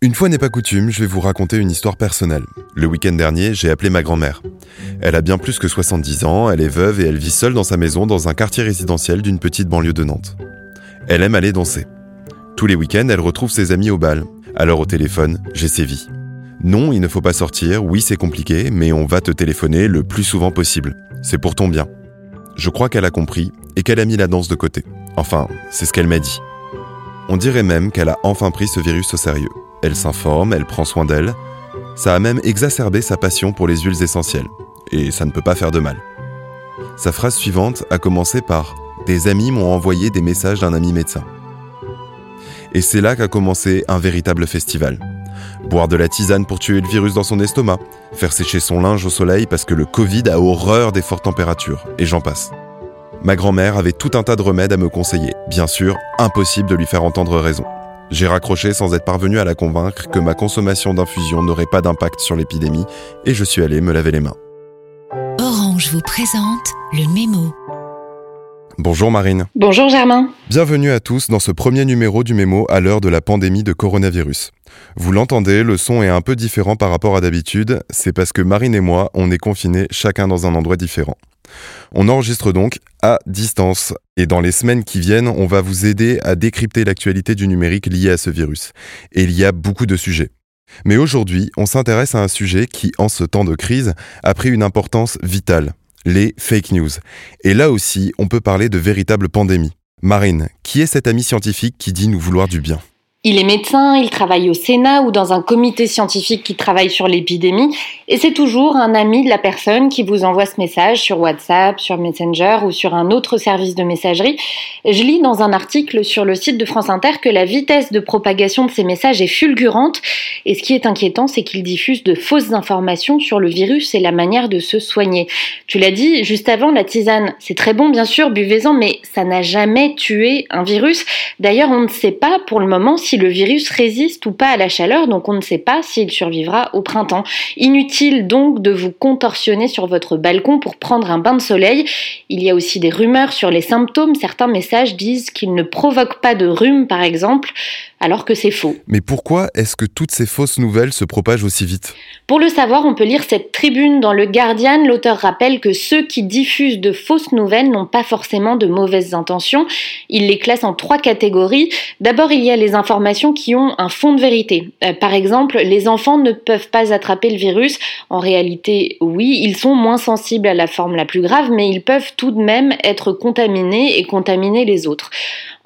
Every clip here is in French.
Une fois n'est pas coutume, je vais vous raconter une histoire personnelle. Le week-end dernier, j'ai appelé ma grand-mère. Elle a bien plus que 70 ans, elle est veuve et elle vit seule dans sa maison dans un quartier résidentiel d'une petite banlieue de Nantes. Elle aime aller danser. Tous les week-ends, elle retrouve ses amis au bal. Alors au téléphone, j'ai sévi. Non, il ne faut pas sortir, oui c'est compliqué, mais on va te téléphoner le plus souvent possible. C'est pour ton bien. Je crois qu'elle a compris et qu'elle a mis la danse de côté. Enfin, c'est ce qu'elle m'a dit. On dirait même qu'elle a enfin pris ce virus au sérieux. Elle s'informe, elle prend soin d'elle. Ça a même exacerbé sa passion pour les huiles essentielles. Et ça ne peut pas faire de mal. Sa phrase suivante a commencé par ⁇ Des amis m'ont envoyé des messages d'un ami médecin ⁇ Et c'est là qu'a commencé un véritable festival. Boire de la tisane pour tuer le virus dans son estomac, faire sécher son linge au soleil parce que le Covid a horreur des fortes températures, et j'en passe. Ma grand-mère avait tout un tas de remèdes à me conseiller. Bien sûr, impossible de lui faire entendre raison. J'ai raccroché sans être parvenu à la convaincre que ma consommation d'infusion n'aurait pas d'impact sur l'épidémie et je suis allé me laver les mains. Orange vous présente le mémo. Bonjour Marine. Bonjour Germain. Bienvenue à tous dans ce premier numéro du mémo à l'heure de la pandémie de coronavirus. Vous l'entendez, le son est un peu différent par rapport à d'habitude, c'est parce que Marine et moi, on est confinés chacun dans un endroit différent. On enregistre donc à distance et dans les semaines qui viennent, on va vous aider à décrypter l'actualité du numérique lié à ce virus. Et il y a beaucoup de sujets. Mais aujourd'hui, on s'intéresse à un sujet qui, en ce temps de crise, a pris une importance vitale, les fake news. Et là aussi, on peut parler de véritable pandémie. Marine, qui est cet ami scientifique qui dit nous vouloir du bien? Il est médecin, il travaille au Sénat ou dans un comité scientifique qui travaille sur l'épidémie, et c'est toujours un ami de la personne qui vous envoie ce message sur WhatsApp, sur Messenger ou sur un autre service de messagerie. Je lis dans un article sur le site de France Inter que la vitesse de propagation de ces messages est fulgurante, et ce qui est inquiétant, c'est qu'ils diffusent de fausses informations sur le virus et la manière de se soigner. Tu l'as dit juste avant, la tisane, c'est très bon bien sûr, buvez-en, mais ça n'a jamais tué un virus. D'ailleurs, on ne sait pas pour le moment le virus résiste ou pas à la chaleur, donc on ne sait pas s'il survivra au printemps. Inutile donc de vous contorsionner sur votre balcon pour prendre un bain de soleil. Il y a aussi des rumeurs sur les symptômes. Certains messages disent qu'il ne provoque pas de rhume, par exemple alors que c'est faux. Mais pourquoi est-ce que toutes ces fausses nouvelles se propagent aussi vite? Pour le savoir, on peut lire cette tribune dans le Guardian. L'auteur rappelle que ceux qui diffusent de fausses nouvelles n'ont pas forcément de mauvaises intentions. Il les classe en trois catégories. D'abord, il y a les informations qui ont un fond de vérité. Euh, par exemple, les enfants ne peuvent pas attraper le virus. En réalité, oui, ils sont moins sensibles à la forme la plus grave, mais ils peuvent tout de même être contaminés et contaminer les autres.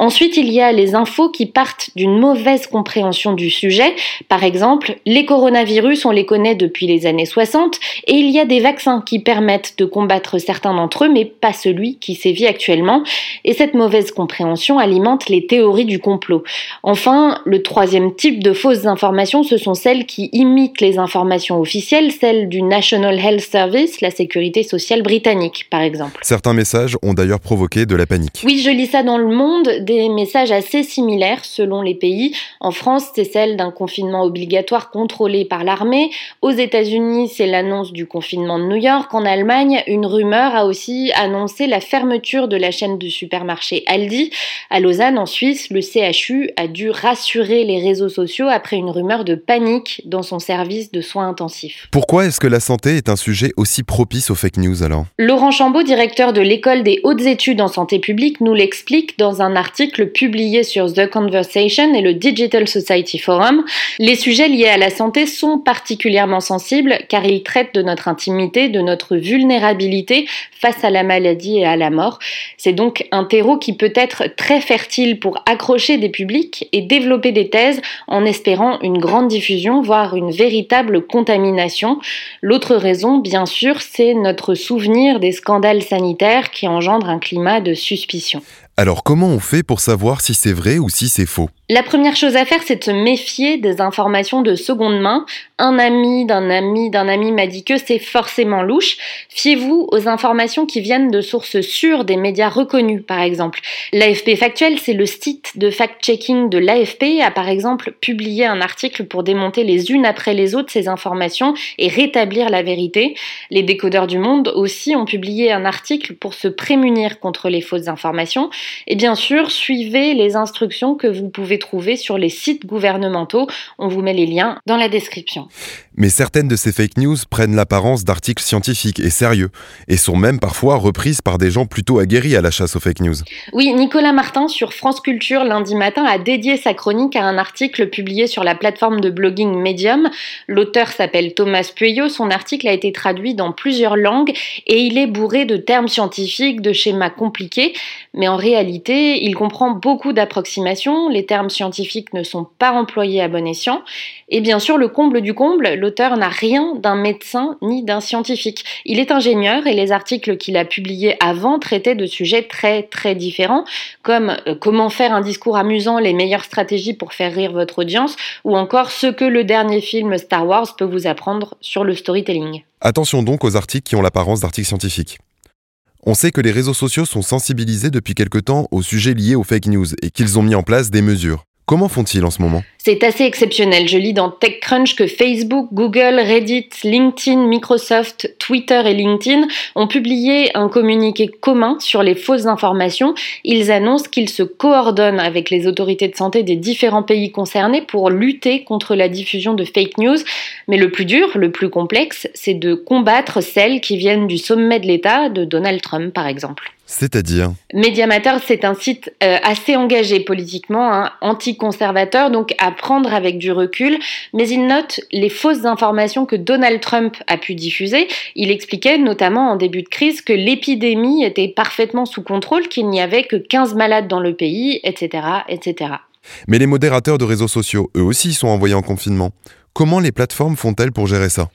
Ensuite, il y a les infos qui partent d'une mauvaise compréhension du sujet. Par exemple, les coronavirus, on les connaît depuis les années 60 et il y a des vaccins qui permettent de combattre certains d'entre eux, mais pas celui qui sévit actuellement. Et cette mauvaise compréhension alimente les théories du complot. Enfin, le troisième type de fausses informations, ce sont celles qui imitent les informations officielles, celles du National Health Service, la sécurité sociale britannique, par exemple. Certains messages ont d'ailleurs provoqué de la panique. Oui, je lis ça dans le monde des messages assez similaires selon les pays. En France, c'est celle d'un confinement obligatoire contrôlé par l'armée. Aux États-Unis, c'est l'annonce du confinement de New York. En Allemagne, une rumeur a aussi annoncé la fermeture de la chaîne de supermarché Aldi. À Lausanne, en Suisse, le CHU a dû rassurer les réseaux sociaux après une rumeur de panique dans son service de soins intensifs. Pourquoi est-ce que la santé est un sujet aussi propice aux fake news alors? Laurent Chambaud, directeur de l'école des hautes études en santé publique, nous l'explique dans un article publié sur The Conversation et le Digital Society Forum. Les sujets liés à la santé sont particulièrement sensibles car ils traitent de notre intimité, de notre vulnérabilité face à la maladie et à la mort. C'est donc un terreau qui peut être très fertile pour accrocher des publics et développer des thèses en espérant une grande diffusion, voire une véritable contamination. L'autre raison, bien sûr, c'est notre souvenir des scandales sanitaires qui engendrent un climat de suspicion. Alors comment on fait pour savoir si c'est vrai ou si c'est faux La première chose à faire, c'est de se méfier des informations de seconde main. Un ami d'un ami d'un ami m'a dit que c'est forcément louche. Fiez-vous aux informations qui viennent de sources sûres des médias reconnus, par exemple. L'AFP Factuel, c'est le site de fact-checking de l'AFP, a par exemple publié un article pour démonter les unes après les autres ces informations et rétablir la vérité. Les décodeurs du monde aussi ont publié un article pour se prémunir contre les fausses informations. Et bien sûr, suivez les instructions que vous pouvez trouver sur les sites gouvernementaux. On vous met les liens dans la description. Mais certaines de ces fake news prennent l'apparence d'articles scientifiques et sérieux, et sont même parfois reprises par des gens plutôt aguerris à la chasse aux fake news. Oui, Nicolas Martin sur France Culture lundi matin a dédié sa chronique à un article publié sur la plateforme de blogging Medium. L'auteur s'appelle Thomas Pueyo, son article a été traduit dans plusieurs langues et il est bourré de termes scientifiques, de schémas compliqués, mais en réalité, il comprend beaucoup d'approximations, les termes scientifiques ne sont pas employés à bon escient, et bien sûr, le comble du comble, l'auteur n'a rien d'un médecin ni d'un scientifique. Il est ingénieur et les articles qu'il a publiés avant traitaient de sujets très très différents, comme euh, comment faire un discours amusant, les meilleures stratégies pour faire rire votre audience, ou encore ce que le dernier film Star Wars peut vous apprendre sur le storytelling. Attention donc aux articles qui ont l'apparence d'articles scientifiques. On sait que les réseaux sociaux sont sensibilisés depuis quelque temps aux sujets liés aux fake news et qu'ils ont mis en place des mesures. Comment font-ils en ce moment? C'est assez exceptionnel. Je lis dans TechCrunch que Facebook, Google, Reddit, LinkedIn, Microsoft, Twitter et LinkedIn ont publié un communiqué commun sur les fausses informations. Ils annoncent qu'ils se coordonnent avec les autorités de santé des différents pays concernés pour lutter contre la diffusion de fake news. Mais le plus dur, le plus complexe, c'est de combattre celles qui viennent du sommet de l'État, de Donald Trump par exemple. C'est-à-dire? Mediamateur, c'est un site euh, assez engagé politiquement, hein, anti-conservateur, donc à prendre avec du recul, mais il note les fausses informations que Donald Trump a pu diffuser. Il expliquait notamment en début de crise que l'épidémie était parfaitement sous contrôle, qu'il n'y avait que 15 malades dans le pays, etc., etc. Mais les modérateurs de réseaux sociaux, eux aussi, sont envoyés en confinement. Comment les plateformes font-elles pour gérer ça?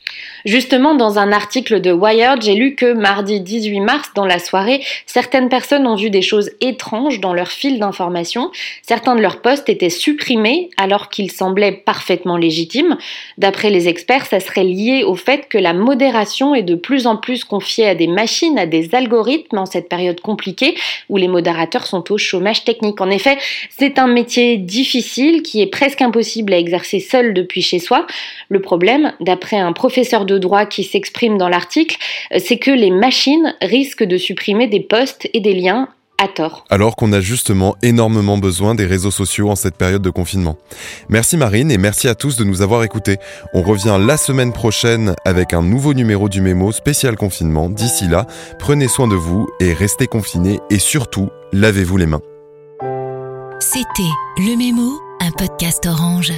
Justement, dans un article de Wired, j'ai lu que mardi 18 mars, dans la soirée, certaines personnes ont vu des choses étranges dans leur fil d'information. Certains de leurs posts étaient supprimés alors qu'ils semblaient parfaitement légitimes. D'après les experts, ça serait lié au fait que la modération est de plus en plus confiée à des machines, à des algorithmes en cette période compliquée où les modérateurs sont au chômage technique. En effet, c'est un métier difficile qui est presque impossible à exercer seul depuis chez soi. Le problème, d'après un professeur de droit qui s'exprime dans l'article, euh, c'est que les machines risquent de supprimer des posts et des liens à tort. Alors qu'on a justement énormément besoin des réseaux sociaux en cette période de confinement. Merci Marine et merci à tous de nous avoir écoutés. On revient la semaine prochaine avec un nouveau numéro du Mémo spécial confinement. D'ici là, prenez soin de vous et restez confinés et surtout, lavez-vous les mains. C'était Le Mémo, un podcast orange.